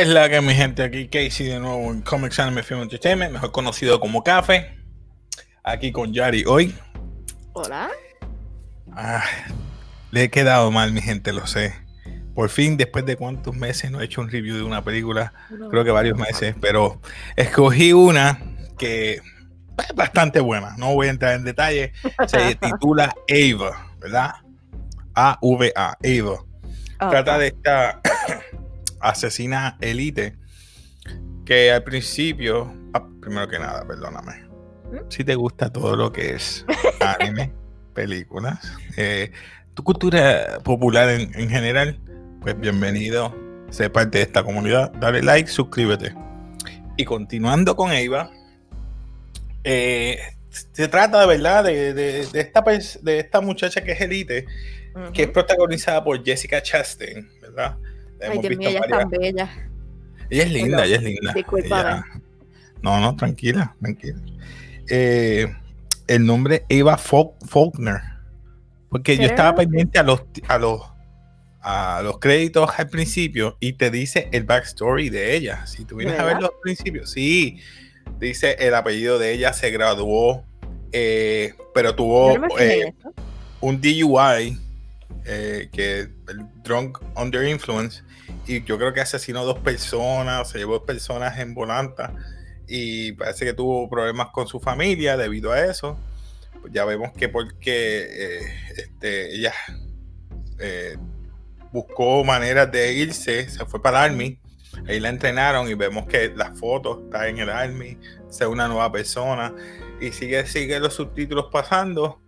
¿Qué es la que mi gente aquí? Casey de nuevo en Comics Anime Film Entertainment, mejor conocido como Café. Aquí con Yari hoy. Hola. Ah, le he quedado mal, mi gente, lo sé. Por fin, después de cuántos meses no he hecho un review de una película, creo que varios meses, pero escogí una que es bastante buena. No voy a entrar en detalle. Se titula Ava, ¿verdad? A-V-A, Ava. Trata de esta asesina elite que al principio, ah, primero que nada, perdóname, ¿Mm? si te gusta todo lo que es anime, películas, eh, tu cultura popular en, general, pues bienvenido, sé parte de esta comunidad, dale like, suscríbete. Y continuando con Eva, eh, se trata de verdad de, esta, de esta muchacha que es elite, que es protagonizada por Jessica Chastain, ¿verdad? Ay, Dios mío, ella es tan bella. Ella es linda, ella es linda. Disculpa. No, no, tranquila, tranquila. Eh, el nombre Eva Faulkner. Porque yo estaba pendiente a los, a los a los créditos al principio y te dice el backstory de ella. Si tú vienes a ver los principios, sí, dice el apellido de ella, se graduó, eh, pero tuvo eh, un DUI, que el Drunk Under Influence, y yo creo que asesinó dos personas, se llevó dos personas en volanta y parece que tuvo problemas con su familia debido a eso. Pues ya vemos que porque eh, este, ella eh, buscó maneras de irse, se fue para el Army, ahí la entrenaron y vemos que las fotos está en el Army, es una nueva persona y sigue, sigue los subtítulos pasando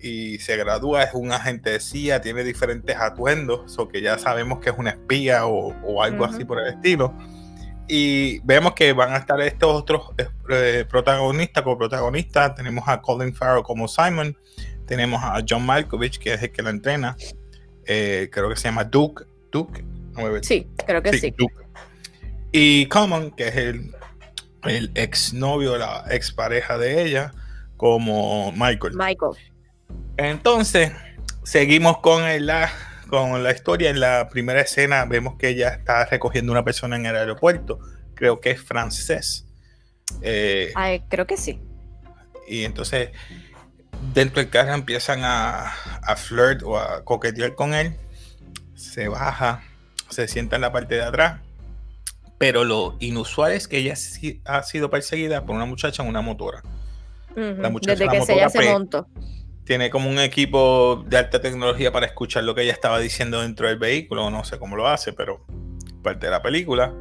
y se gradúa, es un agente de CIA, tiene diferentes atuendos, o que ya sabemos que es una espía o, algo así por el estilo. Y vemos que van a estar estos otros eh, protagonistas como protagonistas. Tenemos a Colin Farrell como Simon, tenemos a John Malkovich, que es el que la entrena. Eh, creo que se llama Duke. Duke. sí, creo que sí. Y Common, que es el, el ex novio, la ex pareja de ella, como Michael. Michael. Entonces, seguimos con la, con la historia. En la primera escena vemos que ella está recogiendo una persona en el aeropuerto. Creo que es francés. Eh, creo que sí. Y entonces, dentro del carro empiezan a, a flirt o a coquetear con él. Se baja, se sienta en la parte de atrás. Pero lo inusual es que ella ha sido perseguida por una muchacha en una motora. Desde que se ella se montó tiene como un equipo de alta tecnología para escuchar lo que ella estaba diciendo dentro del vehículo, no sé cómo lo hace, pero parte de la película.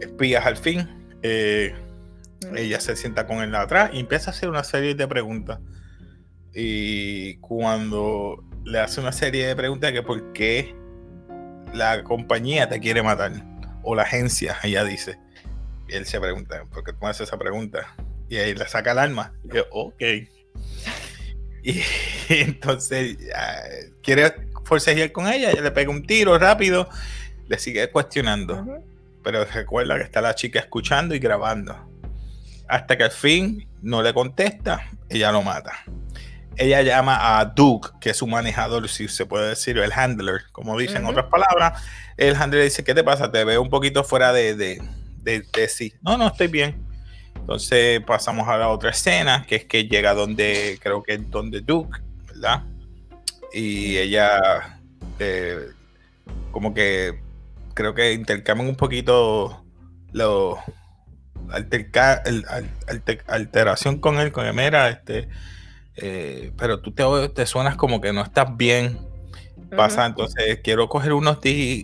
Espías al fin. Eh, ella se sienta con él atrás y empieza a hacer una serie de preguntas. Y cuando le hace una serie de preguntas que por qué la compañía te quiere matar o la agencia, ella dice. Y él se pregunta, ¿por qué tú me haces esa pregunta? Y ahí le saca el arma. Y yo, ok. Y entonces quiere forcejear con ella, ella le pega un tiro rápido, le sigue cuestionando. Pero recuerda que está la chica escuchando y grabando. Hasta que al fin no le contesta, ella lo mata. Ella llama a Duke, que es su manejador, si se puede decir, el handler, como dicen otras palabras. El handler dice, ¿qué te pasa? Te veo un poquito fuera de, de, de sí. No, no, estoy bien. Entonces pasamos a la otra escena, que es que llega donde, creo que es donde Duke, ¿verdad? Y ella, eh, como que, creo que intercambian un poquito lo alteración con él, con Emera, este, eh, pero tú te, te, suenas como que no estás bien. Pasa, entonces quiero coger unos,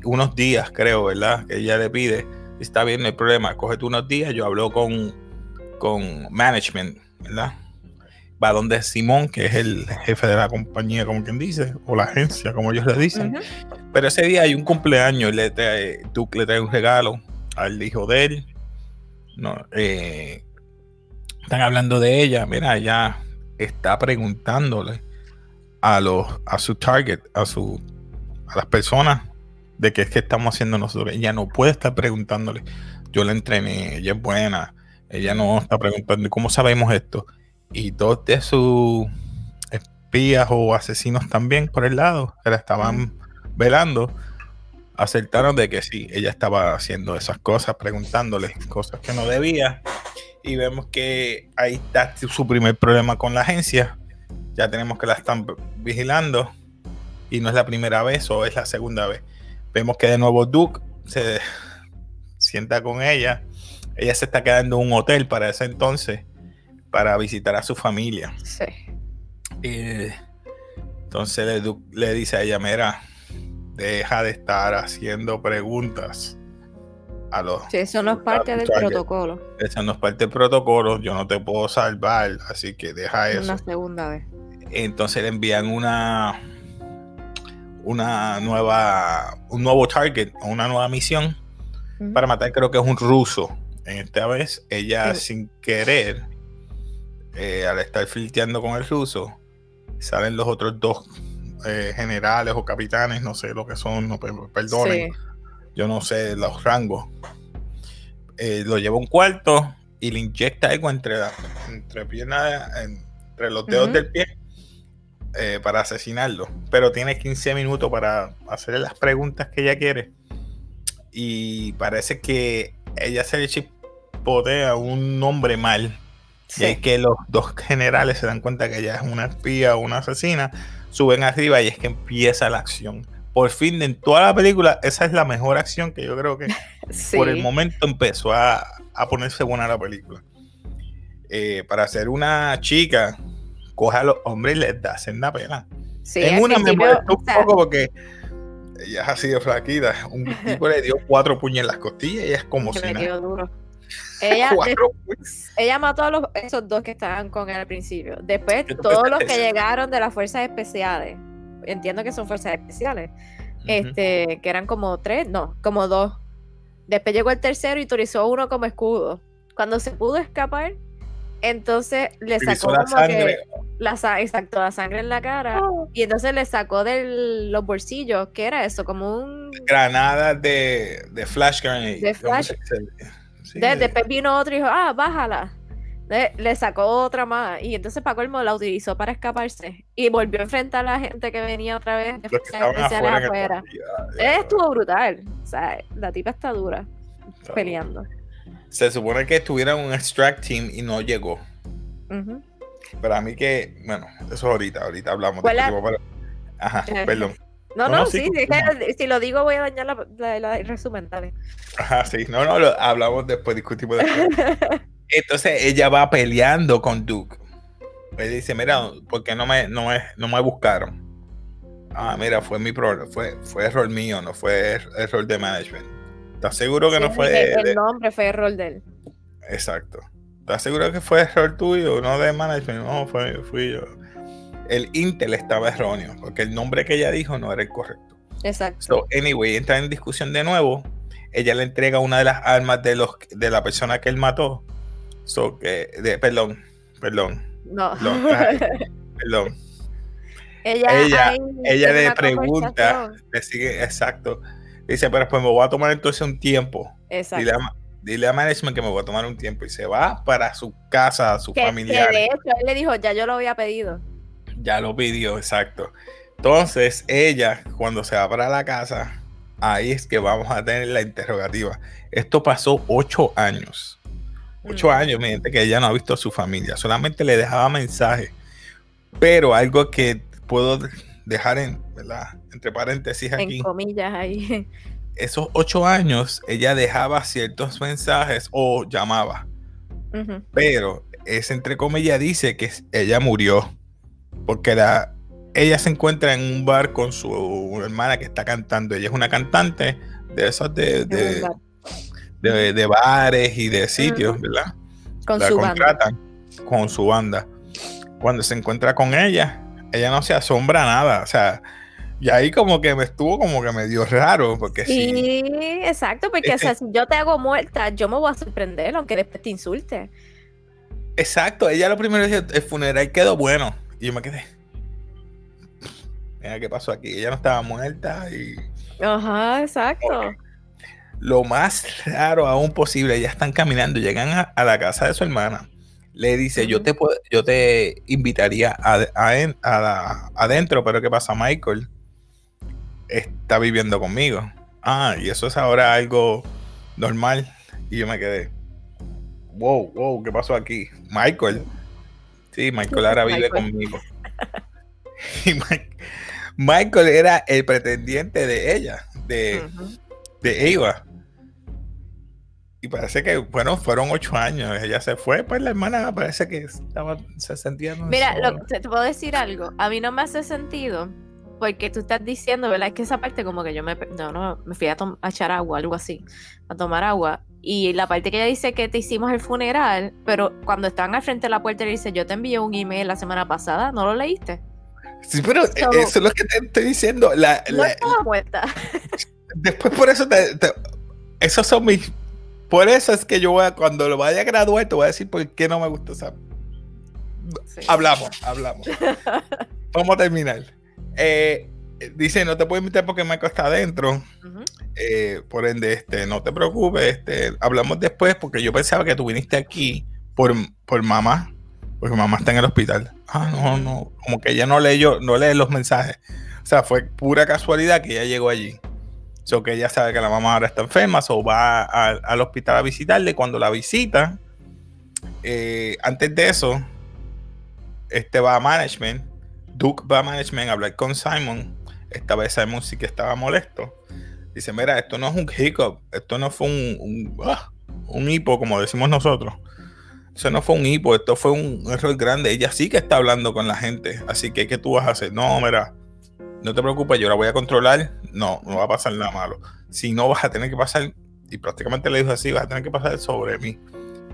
unos días, creo, ¿verdad? Que ella le pide. Está bien, no hay problema. Cógete unos días. Yo hablo con, con management, ¿verdad? Va donde Simón, que es el jefe de la compañía, como quien dice, o la agencia, como ellos le dicen. Pero ese día hay un cumpleaños, le trae, Duke le trae un regalo al hijo de él. No, eh, están hablando de ella, mira, ella está preguntándole a los a su target, a su a las personas de qué es que estamos haciendo nosotros. Ella no puede estar preguntándole. Yo la entrené, ella es buena, ella no está preguntando cómo sabemos esto. Y dos de sus espías o asesinos también por el lado, que la estaban velando, acertaron de que sí, ella estaba haciendo esas cosas, preguntándole cosas que no debía. Y vemos que ahí está su primer problema con la agencia. Ya tenemos que la están vigilando. Y no es la primera vez o es la segunda vez. Vemos que de nuevo Duke se sienta con ella. Ella se está quedando en un hotel para ese entonces para visitar a su familia. Sí. Y entonces le, le dice a ella, mira, deja de estar haciendo preguntas a los... Sí, eso no es parte del protocolo. Eso no es parte del protocolo, yo no te puedo salvar, así que deja eso. Una segunda vez. Entonces le envían una una nueva un nuevo target una nueva misión para matar creo que es un ruso en esta vez ella sin querer eh, al estar filteando con el ruso salen los otros dos eh, generales o capitanes, no sé lo que son, no, perdonen, yo no sé los rangos. Eh, lo lleva un cuarto y le inyecta algo entre, entre piernas, entre los dedos del pie eh, para asesinarlo. Pero tiene 15 minutos para hacerle las preguntas que ella quiere. Y parece que ella se le chipotea un nombre mal. Y es que los dos generales se dan cuenta que ella es una espía o una asesina suben arriba y es que empieza la acción. Por fin, en toda la película, esa es la mejor acción que yo creo que por el momento empezó a, ponerse buena la película. Eh, para ser una chica, coja a los hombres y les da la pena. en una me molestó un poco porque ella es así de flaquita. Un tipo le dio cuatro puños en las costillas y es como si nada. Ella, mató a los, esos dos que estaban con él al principio. Después, todos los que llegaron de las fuerzas especiales, entiendo que son fuerzas especiales, este, que eran como tres, no, como dos. Después llegó el tercero y utilizó uno como escudo. Cuando se pudo escapar, entonces le sacó la como sangre. que la, exacto, la sangre en la cara oh. y entonces le sacó de los bolsillos, ¿qué era eso? Como un granada de, de flash grenade. De flash después vino otro y dijo, ah, bájala. Le, sacó otra más y entonces Paco Elmo la utilizó para escaparse y volvió a enfrentar a la gente que venía otra vez afuera. Estuvo brutal. O sea, la tipa está dura peleando. Se supone que estuviera en un extract team y no llegó. Pero a mí que, bueno, eso ahorita, ahorita hablamos de pero... Ajá, perdón. No, no, sí, si lo digo voy a dañar la, la, el resumen, dale. Ajá, sí, no, no, lo hablamos después, discutimos después. Entonces ella va peleando con Duke. Él dice, mira, ¿por qué no me, no me, no me buscaron? Ah, mira, fue mi problema, fue, fue error mío, no fue error de management. ¿Estás seguro que no fue el, el nombre fue error de él. Exacto. ¿Estás seguro que fue error tuyo, no de management? No, fue, fui yo el Intel estaba erróneo, porque el nombre que ella dijo no era el correcto. Exacto. So, anyway, entra en discusión de nuevo. Ella le entrega una de las armas de los de la persona que él mató. So, que, de, perdón, perdón. No. Perdón. Ella, ella, le pregunta, le sigue, exacto. Dice, pero pues me voy a tomar entonces un tiempo. Exacto. Dile a, dile a management que me voy a tomar un tiempo y se va para su casa, a su familia. de hecho, él le dijo, ya yo lo había pedido. Ya lo pidió, exacto. Entonces, ella, cuando se va para la casa, ahí es que vamos a tener la interrogativa. Esto pasó ocho años. Ocho mm. años, mi gente, que ella no ha visto a su familia. Solamente le dejaba mensajes. Pero algo que puedo dejar en, ¿verdad? Entre paréntesis aquí. En comillas ahí. Esos ocho años, ella dejaba ciertos mensajes o llamaba. Pero ese entre comillas dice que ella murió porque la, ella se encuentra en un bar con su hermana que está cantando. Ella es una cantante de esos de, de, bares y de sitios, ¿verdad? Con la su contratan con su banda. Cuando se encuentra con ella, ella no se asombra nada. O sea, y ahí como que me estuvo como que me dio raro, porque sí. exacto, porque si yo te hago muerta, yo me voy a sorprender, aunque después te insulte. Exacto, ella lo primero dice, el funeral quedó bueno. Y yo me quedé. Mira qué pasó aquí. Ella no estaba muerta y. Ajá, exacto. Lo más raro aún posible, ya están caminando, llegan a, la casa de su hermana. Le dice, yo te puedo, yo te invitaría a, adentro, pero ¿qué pasa? Michael está viviendo conmigo. ah, y eso es ahora algo normal. Y yo me quedé, wow, wow, ¿qué pasó aquí? Michael. Sí, Michael ahora vive conmigo. Y Michael era el pretendiente de ella, de, de Eva. Y parece que, bueno, fueron ocho años. Ella se fue, pues la hermana parece que estaba, se sentía. Mira, te, puedo decir algo. A mí no me hace sentido porque tú estás diciendo, ¿verdad? Es que esa parte como que yo me, no, no, me fui a, a echar agua, algo así, a tomar agua. Y la parte que ella dice que te hicimos el funeral, pero cuando estaban al frente de la puerta le dice, yo te envié un email la semana pasada, ¿no lo leíste? Sí, pero eh, eso es lo que te estoy diciendo. La, no estaba muerta. Después por eso te, esos son mis por eso es que yo voy a, cuando lo vaya a graduar, te voy a decir por qué no me gusta esa. Hablamos, hablamos. Vamos a terminar. Eh, dice, no te puedo invitar porque Michael está adentro. Eh, por ende, este, no te preocupes. Este, hablamos después porque yo pensaba que tú viniste aquí por, por mamá. Porque mamá está en el hospital. Ah, no, no. Como que ella no leyó, no lee los mensajes. O sea, fue pura casualidad que ella llegó allí. So que ella sabe que la mamá ahora está enferma, o va al hospital a visitarle. Cuando la visita, eh, antes de eso, este va a management. Duke va a management a hablar con Simon. Esta vez Simon sí que estaba molesto. Dice: Mira, esto no es un hiccup, esto no fue un, un, ah, un hipo, como decimos nosotros. Eso no fue un hipo, esto fue un error grande. Ella sí que está hablando con la gente. Así que, ¿qué tú vas a hacer? No, mira, no te preocupes, yo la voy a controlar, no, no va a pasar nada malo. Si no, vas a tener que pasar, y prácticamente le dijo así, vas a tener que pasar sobre mí.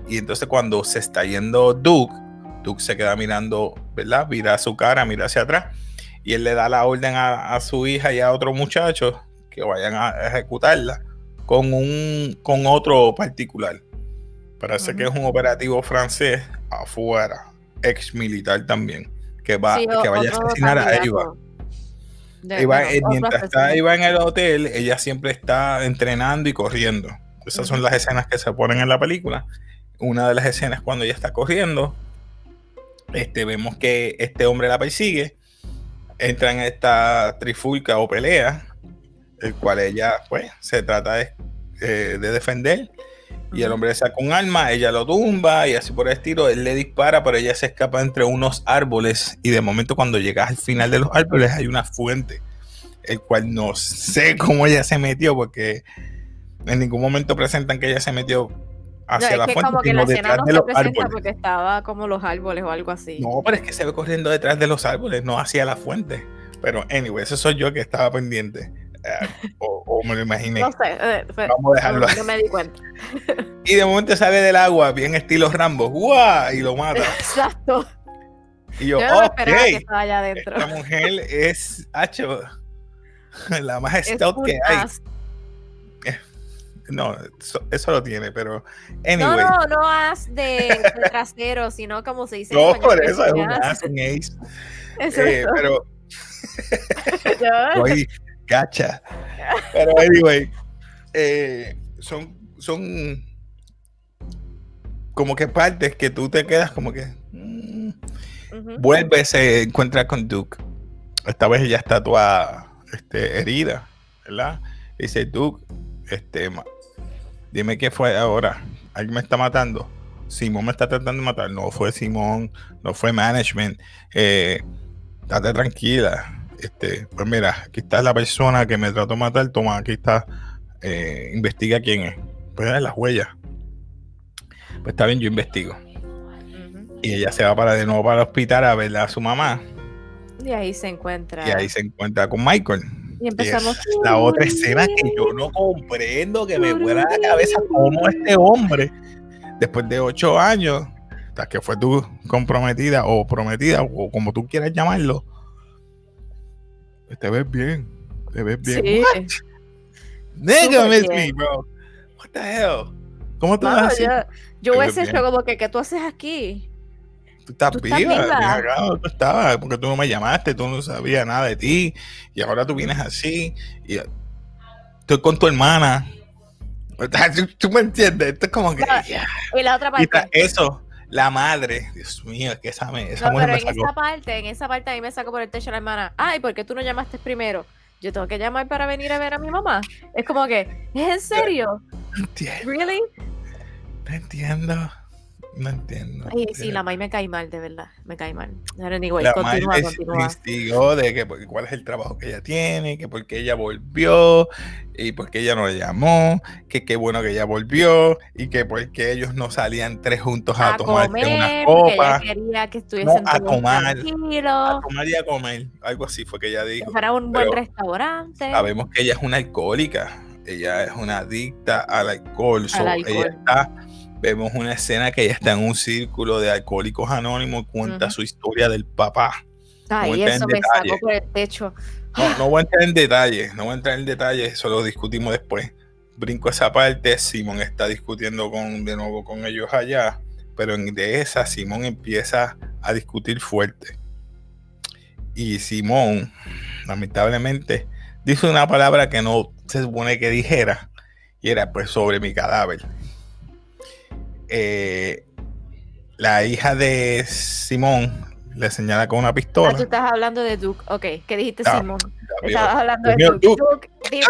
Y entonces cuando se está yendo Duke, Duke se queda mirando, ¿verdad? Mira su cara, mira hacia atrás, y él le da la orden a, su hija y a otro muchacho que vayan a ejecutarla con, un, con otro particular. Parece que es un operativo francés afuera, ex militar también, que va que vaya a asesinar a Eva. Eh, mientras está Eva en el hotel, ella siempre está entrenando y corriendo. Esas son las escenas que se ponen en la película. Una de las escenas cuando ella está corriendo, este, vemos que este hombre la persigue, entra en esta trifulca o pelea, el cual ella pues se trata de, eh, de defender y el hombre saca un arma, ella lo tumba y así por el estilo, él le dispara, pero ella se escapa entre unos árboles y de momento cuando llegas al final de los árboles hay una fuente, el cual no sé cómo ella se metió porque en ningún momento presentan que ella se metió hacia la fuente, como que la escena no se presenta porque estaba como los árboles o algo así. No, pero es que se ve corriendo detrás de los árboles, no hacia la fuente. Pero anyway, eso soy yo que estaba pendiente. Eh, o, me lo imaginé. No sé, eh, Vamos a dejarlo. No, me di cuenta. y de momento sale del agua, bien estilo Rambo, ¡guau! Y lo mata. Exacto. Y yo, yo ok. Que estaba allá adentro. Esta mujer es, hacho, la más stout que hay. No, eso, lo tiene, pero. No, no, no as de, trasero, sino como se dice. No, por eso es un as, un ace. Eh, pero. Gacha. Pero anyway, eh, son, son como que partes que tú te quedas como que mm, vuelve, se encuentra con Duke. Esta vez ella está toda este, herida, ¿verdad? Dice Duke, este, dime qué fue ahora. Alguien me está matando. Simón me está tratando de matar. No fue Simón, no fue management. Eh, date tranquila este, pues mira, aquí está la persona que me trató de matar, toma, aquí está, eh, investiga quién es. Pues las huellas. Pues está bien, yo investigo. Y ella se va para de nuevo para el hospital a ver a su mamá. Y ahí se encuentra. Y ahí se encuentra con Michael. Y empezamos. la otra escena que yo no comprendo, que me vuela la cabeza, como este hombre, después de ocho años, hasta que fue tú comprometida o prometida, o como tú quieras llamarlo, te ves bien. Te ves bien. Sí. What? Nigga, miss me, bro. What the hell? ¿Cómo te vas Yo, yo hubiese hecho como que, ¿qué tú haces aquí? Tú estás viva, viva? tú estabas, porque tú no me llamaste, tú no sabías nada de ti, y ahora tú vienes así, y estoy con tu hermana. ¿Tú, me entiendes? Esto es como que. y la otra parte. eso, la madre, Dios mío, es que esa, esa no, pero en esa parte, en esa parte a mí me sacó por el techo la hermana. Ay, ¿por qué tú no llamaste primero? yo tengo que llamar para venir a ver a mi mamá. Es como que, ¿es en serio? ¿Really? No entiendo. No entiendo. Ay, sí, la May me cae mal, de verdad. Me cae mal. Anyway, la continúa, May investigó de que cuál es el trabajo que ella tiene, que por qué ella volvió, y por qué ella no le llamó, que qué bueno que ella volvió, y que por qué ellos no salían tres juntos a, tomar una copa. Ella quería que estuviesen a tomar, a tomar y a comer. Algo así fue que ella dijo. Para un buen restaurante. Sabemos que ella es una alcohólica. Ella es una adicta al alcohol. Al alcohol. Ella está Vemos una escena que ella está en un círculo de alcohólicos anónimos y cuenta su historia del papá. Ay, eso me sacó por el techo. No, voy a entrar en detalles, no voy a entrar en detalles, eso lo discutimos después. Brinco esa parte, Simón está discutiendo con, de nuevo con ellos allá, pero en, de esa Simón empieza a discutir fuerte. Y Simón, lamentablemente, dice una palabra que no se supone que dijera, y era pues sobre mi cadáver. Eh, la hija de Simón le señala con una pistola. Ah, tú estás hablando de Duke. Ok, ¿qué dijiste, ah, Simón? Estabas hablando de Duke. Duke. Duke,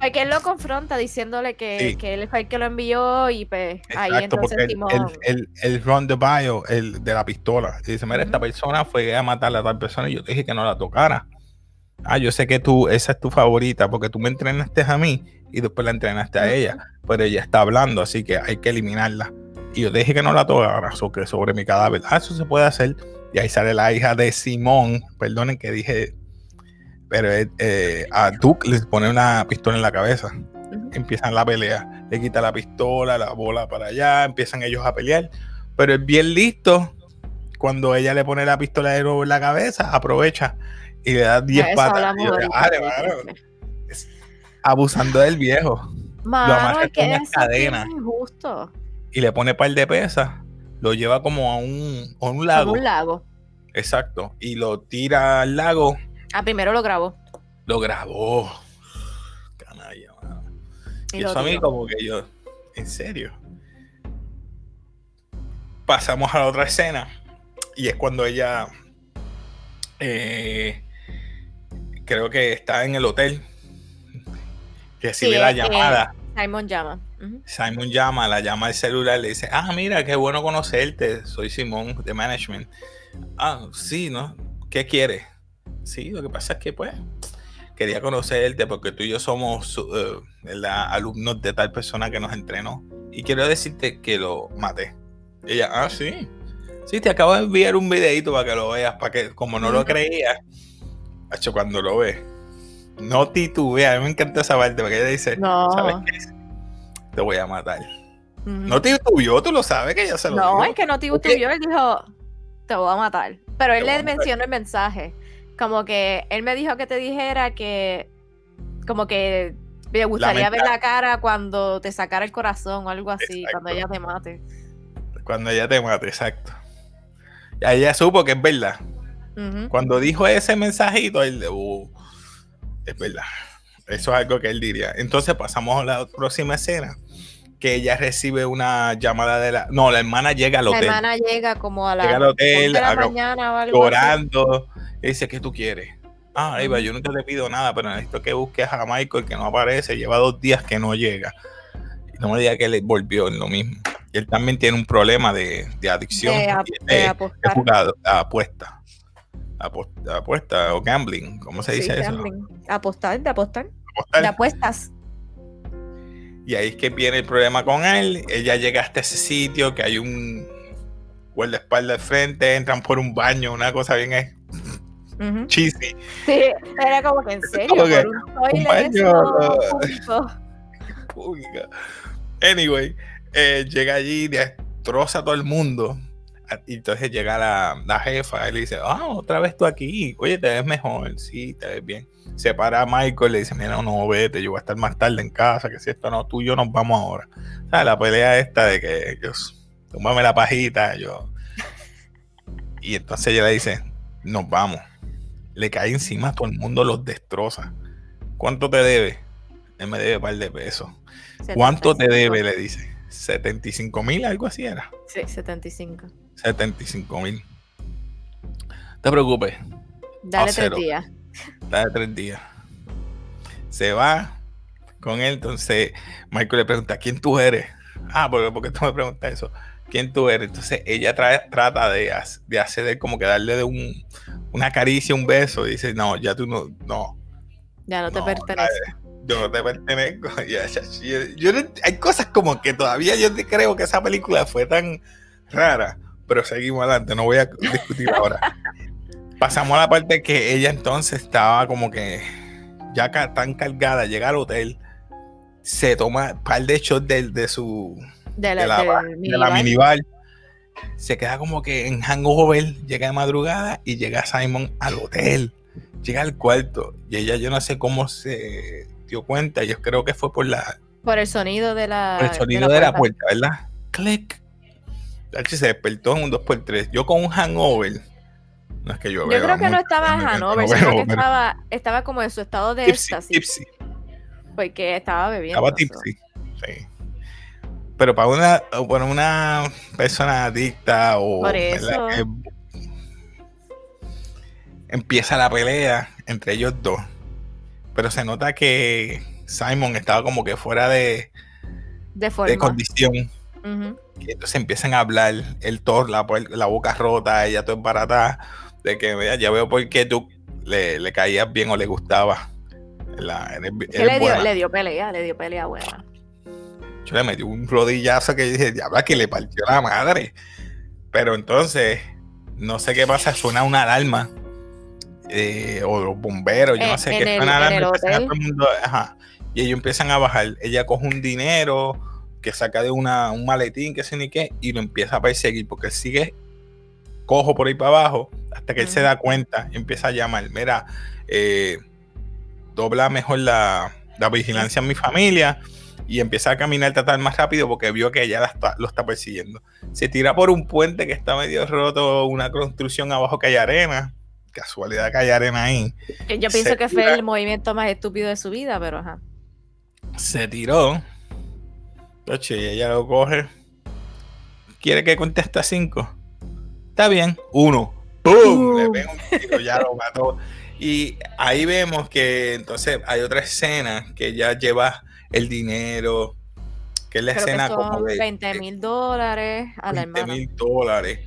Porque él lo confronta diciéndole que, que, él fue el que lo envió y pues ahí entonces Simón. El, el, el, run the bio, el de la pistola. Y dice, mira, esta persona fue a matar a tal persona y yo te dije que no la tocara. Ah, yo sé que tú, esa es tu favorita porque tú me entrenaste a mí y después la entrenaste a ella. Pero ella está hablando, así que hay que eliminarla y yo dije que no la tocara, que sobre mi cadáver. Ah, eso se puede hacer. Y ahí sale la hija de Simón, perdonen que dije, pero eh, eh, a Duke le pone una pistola en la cabeza. Empiezan la pelea, le quita la pistola, la bola para allá, empiezan ellos a pelear. Pero es bien listo, cuando ella le pone la pistola de nuevo en la cabeza, aprovecha y le da 10 patas. Abusando del viejo. Mano, lo que es injusto y le pone par de pesas, lo lleva como a un, a un lago. A un lago. Exacto. Y lo tira al lago. Ah, primero lo grabó. Lo grabó. Canalla, Y, eso a mí como que yo, en serio. Pasamos a la otra escena. Y es cuando ella eh, creo que está en el hotel. Recibe la llamada. Simon llama. Simon llama, la llama al celular, le dice, ah, mira, qué bueno conocerte, soy Simón de Management. Ah, sí, ¿no? ¿Qué quieres? Sí, lo que pasa es que pues quería conocerte porque tú y yo somos uh, alumnos de tal persona que nos entrenó y quiero decirte que lo maté. ella, ah, sí. Sí, te acabo de enviar un videito para que lo veas, para que como no lo creías, hecho cuando lo ves, no titubea. A mí me encanta esa parte porque ella dice, no. ¿sabes qué? te voy a matar. No te tuyo, tú lo sabes que ya se lo No, es que no tuyo, él dijo, te voy a matar. Pero él le mencionó el mensaje. Como que él me dijo que te dijera que, como que me gustaría ver la cara cuando te sacara el corazón o algo así, cuando ella te mate. Cuando ella te mate, exacto. Y ahí ella supo que es verdad. Cuando dijo ese mensajito, él, uh, es verdad. Eso es algo que él diría. Entonces pasamos a la próxima escena, que ella recibe una llamada de la... No, la hermana llega al hotel. La hermana llega como a la... Llega al hotel, de la mañana o algo llorando. Y dice, ¿qué tú quieres? Ah, Eva, yo nunca te pido nada, pero necesito que busques a Michael que no aparece. Lleva dos días que no llega. No me diga que él volvió en lo mismo. Él también tiene un problema de, adicción. De, apuesta. Apuesta o gambling, ¿cómo se dice eso? Apostar, de apostar de apuestas. Y ahí es que viene el problema con él. Ella llega hasta ese sitio que hay un guardaespaldas al frente, entran por un baño, una cosa bien es cheesy. Sí, era como que en serio, un, baño Anyway, eh, llega allí, destroza a todo el mundo. Y entonces llega la, la jefa y le dice, ah, otra vez tú aquí. Oye, te ves mejor. Sí, te ves bien se para a Michael y le dice, mira, no, vete, yo voy a estar más tarde en casa, que si esto no, tú y yo nos vamos ahora. O la pelea esta de que ellos, tómame la pajita, yo. Y entonces ella le dice, nos vamos. Le cae encima todo el mundo, los destroza. ¿Cuánto te debe? Él me debe un par de pesos. ¿Cuánto te debe? Le dice. 75 mil, algo así era. Sí, 75. 75 mil. No te preocupes. Dale tres días. La de tres días. se va con él. Entonces Michael le pregunta, ¿quién tú eres? Ah, ¿por, qué tú me preguntas eso? ¿Quién tú eres? Entonces ella trata de, de hacer como que darle de un, una caricia, un beso. Y dice, no, ya tú no, no. Ya no te pertenece. Yo no te pertenezco. yo, hay cosas como que todavía yo creo que esa película fue tan rara. Pero seguimos adelante, no voy a discutir ahora. Pasamos a la parte que ella entonces estaba como que ya tan cargada, llega al hotel, se toma un par de shots de, su de la, minibar. Se queda como que en hangover, llega de madrugada y llega Simon al hotel, llega al cuarto y ella yo no sé cómo se dio cuenta, yo creo que fue por la por el sonido de la por el sonido de la, puerta. ¿verdad? Click. Se despertó en un 2x3. Yo con un hangover no es que yo, yo creo que no estaba en Hanover, sino que estaba, estaba como en su estado de éxtasis. Porque estaba bebiendo. Estaba tipsy, sí. Pero para una, para una persona adicta o Por eso. empieza la pelea entre ellos dos. Pero se nota que Simon estaba como que fuera de, de, condición. y entonces empiezan a hablar, el Thor, la, la boca rota, ella todo embaratada de que vea, ya veo por qué tú le, le caías bien o le gustaba. le, dio, pelea, le dio pelea buena. Yo le metí un rodillazo que dije, diabla, que le partió la madre. Pero entonces, no sé qué pasa, suena una alarma. Eh, o los bomberos, yo no sé qué suena alarma. y ellos empiezan a bajar. Ella coge un dinero que saca de una, un maletín, que sé ni qué, y lo empieza a perseguir porque sigue cojo por ahí para abajo hasta que él se da cuenta y empieza a llamar, mira, eh, dobla mejor la, vigilancia en mi familia y empieza a caminar, tratar más rápido porque vio que ella lo está persiguiendo. Se tira por un puente que está medio roto, una construcción abajo que hay arena. Casualidad que hay arena ahí. Yo pienso que fue el movimiento más estúpido de su vida, pero ajá. Se tiró. Y ella lo coge. ¿Quiere que conteste a cinco? Está bien, uno. ¡Pum! Le pega un tiro, ya lo mató. Y ahí vemos que entonces hay otra escena que ya lleva el dinero, que es la escena como de 20 mil dólares a la 20 mil dólares.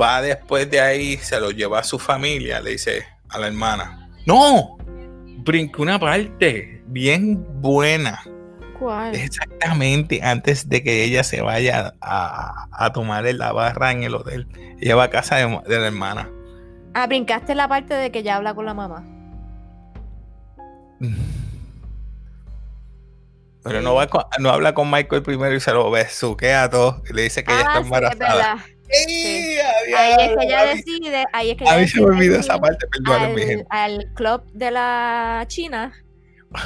Va después de ahí, se lo lleva a su familia, le dice a la hermana, no, brinca una parte bien buena. Exactamente antes de que ella se vaya a, tomar la barra en el hotel. Ella va a casa de, la hermana. Ah, brincaste la parte de que ella habla con la mamá. Pero no, va no habla con Michael primero y se lo besuquea a todos y le dice que ella está ah, embarazada. ahí es que ella decide, ahí es que a mí se me olvidó esa parte, perdónenme. Al, al club de la China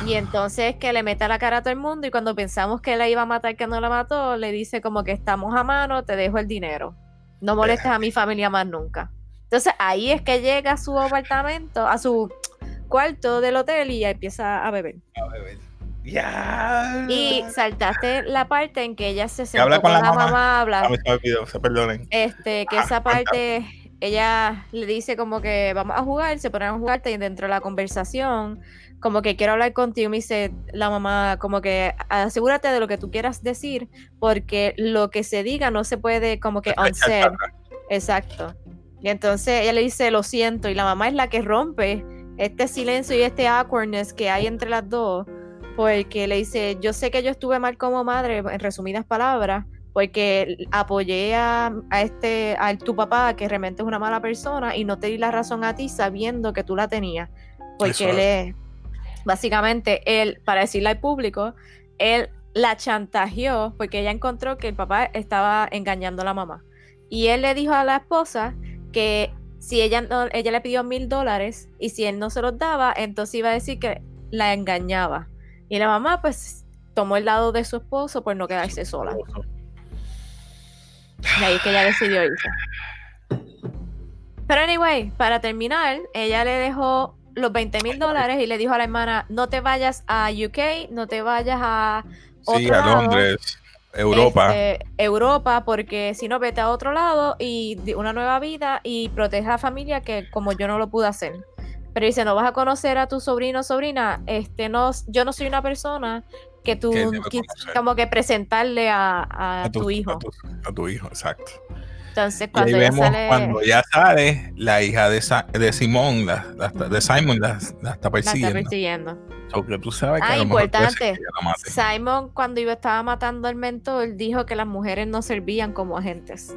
y entonces que le mete la cara a todo el mundo y cuando pensamos que la iba a matar, que no la mató, le dice como que estamos a mano, te dejo el dinero. No molestes a mi familia más nunca. Entonces ahí es que llega a su apartamento, a su cuarto del hotel y empieza a beber. A beber. Y saltaste la parte en que ella se sentó con, la, mamá, habla. se perdonen. Este, que ah, esa parte ella le dice como que vamos a jugar, se ponen a jugar y dentro de la conversación como que quiero hablar contigo, me dice la mamá, como que asegúrate de lo que tú quieras decir, porque lo que se diga no se puede como que unsaid. Exacto. Y entonces ella le dice, lo siento, y la mamá es la que rompe este silencio y este awkwardness que hay entre las dos, porque le dice, yo sé que yo estuve mal como madre, en resumidas palabras, porque apoyé a, este, a tu papá, que realmente es una mala persona, y no te di la razón a ti sabiendo que tú la tenías, porque él es básicamente él, para decirle al público, él la chantajeó porque ella encontró que el papá estaba engañando a la mamá. Y él le dijo a la esposa que si ella, no, ella le pidió mil dólares y si él no se los daba, entonces iba a decir que la engañaba. Y la mamá pues tomó el lado de su esposo por no quedarse sola. Y ahí es que ella decidió irse. Pero anyway, para terminar, ella le dejó los 20 mil dólares y le dijo a la hermana, no te vayas a UK, no te vayas a... sí, a Londres, Europa. Este, Europa, porque si no, vete a otro lado y una nueva vida y protege a la familia que como yo no lo pude hacer. Pero dice, no vas a conocer a tu sobrino o sobrina, este no, yo no soy una persona que tú como que presentarle a, tu, hijo. A tu, hijo, exacto. Entonces, cuando ya sale. Cuando ya sale, la hija de, de Simón, la, de Simon, la, está persiguiendo. La está persiguiendo. tú sabes que ah, importante. Simon, cuando yo estaba matando al mentor, dijo que las mujeres no servían como agentes.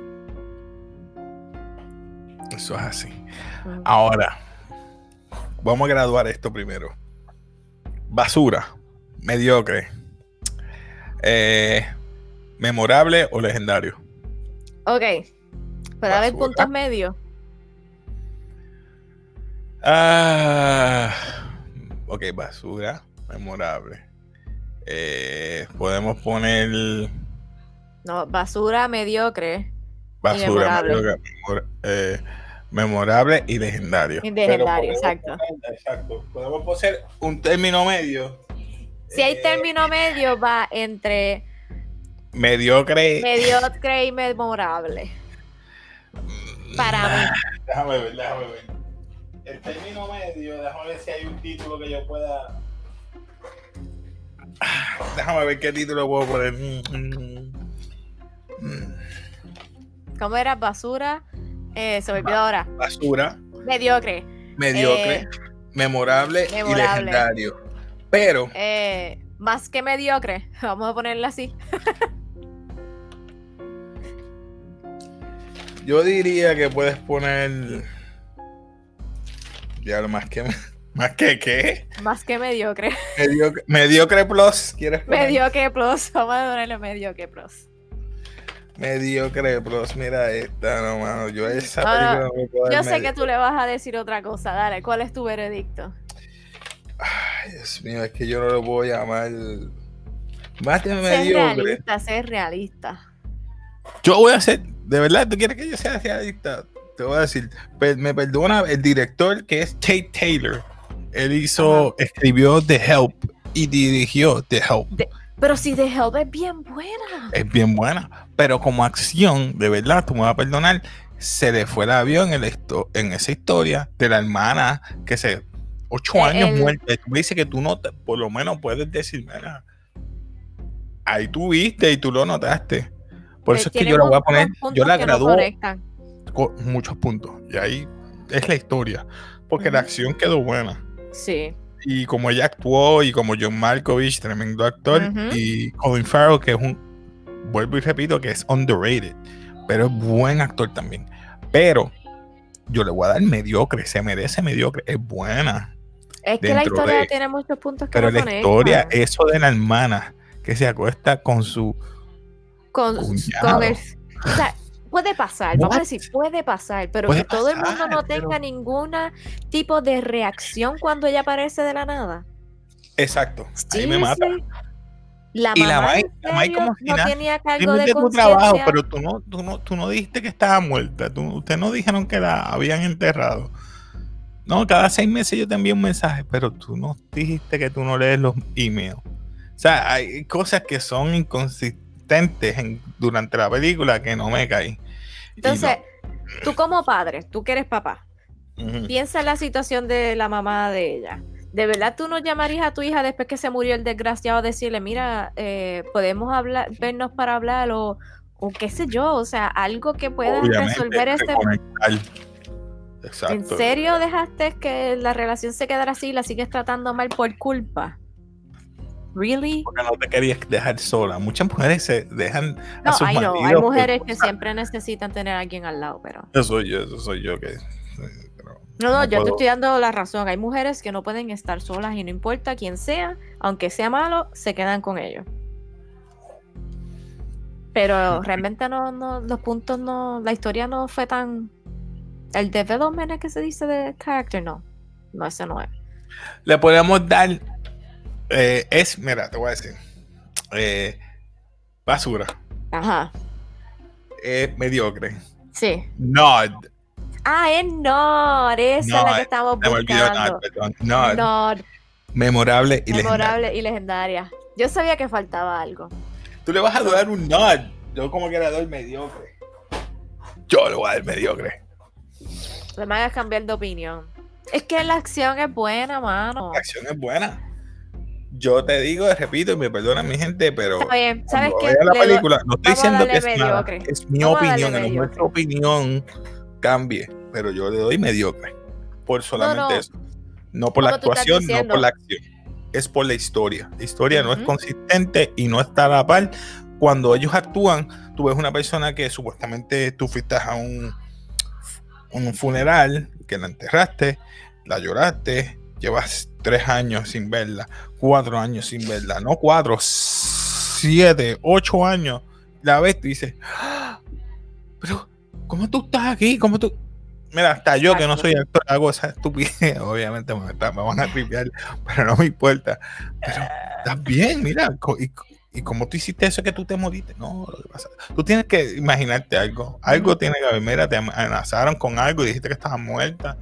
Eso es así. Ahora, vamos a graduar esto primero. Basura, mediocre, eh, memorable o legendario. Ok. ¿Puede haber puntos medios? Ah, ok, basura, memorable. Eh, podemos poner. No, basura mediocre. Basura mediocre. Eh, memorable y legendario. Y legendario, exacto. exacto. Podemos poner un término medio. Si hay eh, término medio, va entre mediocre. Mediocre y memorable. Para mí. Déjame ver, déjame ver. El término medio, déjame ver si hay un título que yo pueda. Déjame ver qué título puedo poner. ¿Cómo era? Basura. Eh, se me olvidó ahora. Basura. Mediocre. Mediocre. Eh, memorable, y legendario. Pero. Eh, más que mediocre. Vamos a ponerla así. Yo diría que puedes poner. Ya lo más que. ¿Más que qué? Más que mediocre. Mediocre, mediocre plus, ¿quieres poner? Mediocre plus, vamos a ponerle mediocre plus. Mediocre Plus, mira esta, no, mano. Yo esa película no, puedo Yo sé que tú le vas a decir otra cosa, dale, ¿cuál es tu veredicto? Ay, Dios mío, es que yo no lo puedo llamar. Más de mediocre. realista, ser realista. Yo voy a hacer, de verdad, ¿tú quieres que yo sea realista? Te voy a decir, me perdona el director que es Tate Taylor. Él hizo, escribió The Help y dirigió The Help. Pero si The Help es bien buena. Es bien buena. Pero como acción, de verdad, tú me vas a perdonar, se le fue el avión en, en esa historia de la hermana que se. Ocho eh, años muerta. Tú me dices que tú no, por lo menos puedes decir, mira, ahí tú viste y tú lo notaste. Por eso es que yo la voy a poner, yo la gradúo con muchos puntos. Y ahí es la historia. Porque la acción quedó buena. Sí y como ella actuó y como John Malkovich, tremendo actor, y Colin Farrell, que es un, vuelvo y repito, que es underrated, pero es buen actor también. Pero yo le voy a dar mediocre, se merece mediocre, es buena. Es que la historia tiene muchos puntos que Pero la historia, eso de la hermana que se acuesta con su con, con el, puede pasar, vamos a decir, puede pasar, pero que todo el mundo no tenga ningún tipo de reacción cuando ella aparece de la nada. Exacto, ahí me mata. La y la Mai, como si no tenía cargo de tu trabajo, pero tú no, tú no, tú no dijiste que estaba muerta, tú, ustedes no dijeron que la habían enterrado. No, cada seis meses yo te envío un mensaje, pero tú no dijiste que tú no lees los emails. O sea, hay cosas que son inconsistentes durante la película que no me caí. Entonces, tú como padre, tú que eres papá, piensa en la situación de la mamá de ella. ¿De verdad tú no llamarías a tu hija después que se murió el desgraciado a decirle, mira, eh, podemos hablar, vernos para hablar o, qué sé yo, o sea, algo que pueda resolver este... ¿En serio dejaste que la relación se quedara así y la sigues tratando mal por culpa? Really? Porque no te querías dejar sola. Muchas mujeres se dejan no, a sus no, Hay mujeres que siempre necesitan tener a alguien al lado, pero. Eso soy yo, eso soy yo que. no, no, yo te estoy dando la razón. Hay mujeres que no pueden estar solas y no importa quién sea, aunque sea malo, se quedan con ellos. Pero realmente no, no, los puntos no, la historia no fue tan. El development que se dice de character, no. No, ese no es. Le podemos dar eh, es, mira, te voy a decir. Eh, basura. Ajá. Es mediocre. Sí. Nod. Ah, es Nod. Esa es la que estamos buscando. Nod, Nod. Memorable y Memorable y legendaria. Yo sabía que faltaba algo. Tú le vas a dar un Nod. Yo como que le doy mediocre. Yo le voy a dar mediocre. Le me hagas cambiar de opinión. Es que la acción es buena, mano. La acción es buena. Yo te digo, repito, y me perdona mi gente, pero ¿sabes qué? la película, no estoy diciendo que es, es mi opinión, que nuestra opinión cambie, pero yo le doy mediocre por solamente eso. No por la actuación, no por la acción. Es por la historia. La historia no es consistente y no está a la par. Cuando ellos actúan, tú ves una persona que supuestamente tú fuiste a un, un funeral, que la enterraste, la lloraste, llevas tres años sin verla, cuatro años sin verla, no cuatro, siete, ocho años, la ves y dices, ¡Ah! pero ¿cómo tú estás aquí? ¿Cómo tú? Mira, hasta yo que no soy actor hago esa estupidez, obviamente me, van a tripear, pero no me importa. Pero estás bien, mira, y, y como tú hiciste eso que tú te moriste, no, tú tienes que imaginarte algo, algo tiene que haber, mira, te amenazaron con algo y dijiste que estabas muerta,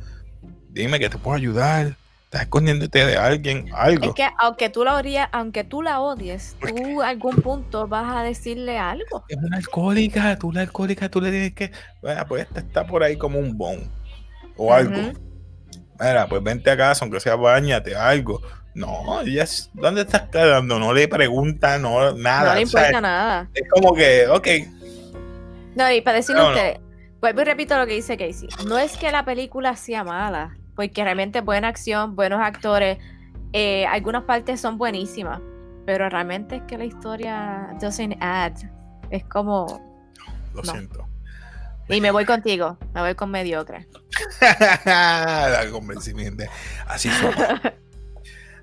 dime que te puedo ayudar, estás escondiéndote de alguien, algo. Es que aunque tú la odies, aunque tú la odies, tú a algún punto vas a decirle algo. Es una alcohólica, tú la alcohólica, tú le tienes que, bueno, pues esta está por ahí como un bon o algo. Mira, pues vente a casa, aunque sea bañate, algo. No, ella es, ¿dónde estás quedando? No le pregunta, no, nada. No le importa nada. Es como que, ok. No, y para decirle a usted, vuelvo y repito lo que dice Casey. No es que la película sea mala, porque realmente buena acción, buenos actores, eh, algunas partes son buenísimas, pero realmente es que la historia doesn't add. Es como. Lo siento. Y me voy contigo, me voy con mediocre. la convencimiento. Así somos.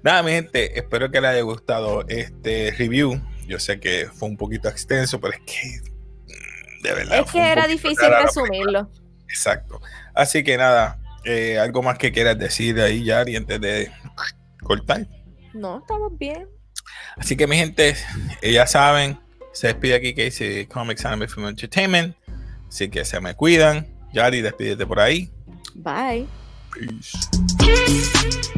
Nada, mi gente, espero que les haya gustado este review. Yo sé que fue un poquito extenso, pero es que mm, de verdad. Es que era difícil resumirlo. Exacto. Así que nada, eh, algo más que quieras decir ahí, Yari, antes de cortar. No, estamos bien. Así que mi gente, eh, ya saben, se despide aquí que dice Comics Anime Film Entertainment. Así que se me cuidan. Yari, despídete por ahí. Bye. Peace.